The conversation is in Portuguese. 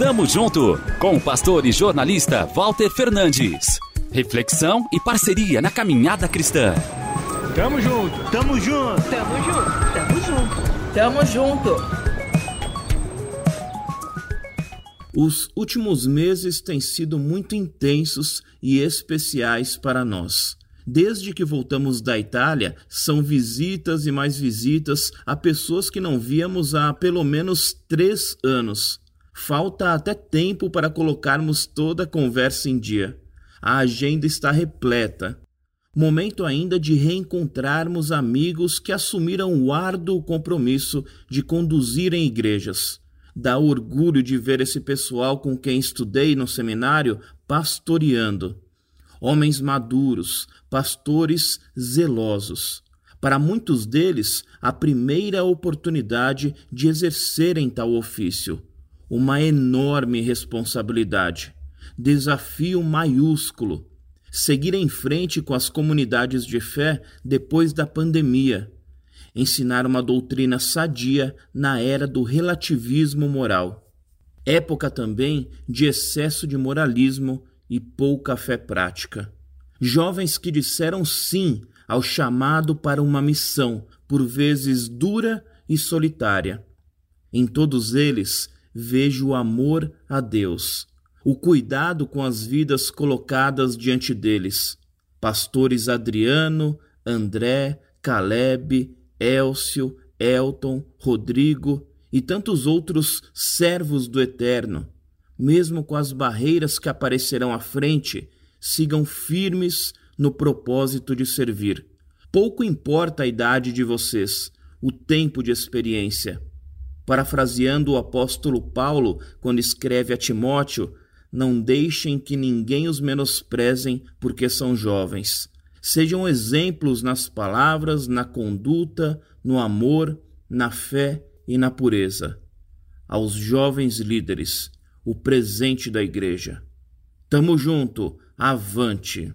Tamo junto com o pastor e jornalista Walter Fernandes. Reflexão e parceria na caminhada cristã. Tamo junto, tamo junto, tamo junto, tamo junto, tamo junto. Os últimos meses têm sido muito intensos e especiais para nós. Desde que voltamos da Itália, são visitas e mais visitas a pessoas que não víamos há pelo menos três anos. Falta até tempo para colocarmos toda a conversa em dia. A agenda está repleta. Momento ainda de reencontrarmos amigos que assumiram o árduo compromisso de conduzirem igrejas. Dá orgulho de ver esse pessoal com quem estudei no seminário pastoreando homens maduros, pastores zelosos. Para muitos deles, a primeira oportunidade de exercerem tal ofício. Uma enorme responsabilidade. Desafio maiúsculo. Seguir em frente com as comunidades de fé depois da pandemia. Ensinar uma doutrina sadia na era do relativismo moral. Época também de excesso de moralismo e pouca fé prática. Jovens que disseram sim ao chamado para uma missão, por vezes dura e solitária. Em todos eles vejo o amor a Deus, o cuidado com as vidas colocadas diante deles. Pastores Adriano, André, Caleb, Elcio, Elton, Rodrigo e tantos outros servos do Eterno mesmo com as barreiras que aparecerão à frente, sigam firmes no propósito de servir. Pouco importa a idade de vocês, o tempo de experiência. Parafraseando o apóstolo Paulo, quando escreve a Timóteo, não deixem que ninguém os menosprezem porque são jovens. Sejam exemplos nas palavras, na conduta, no amor, na fé e na pureza. Aos jovens líderes, o presente da igreja. Tamo junto, avante.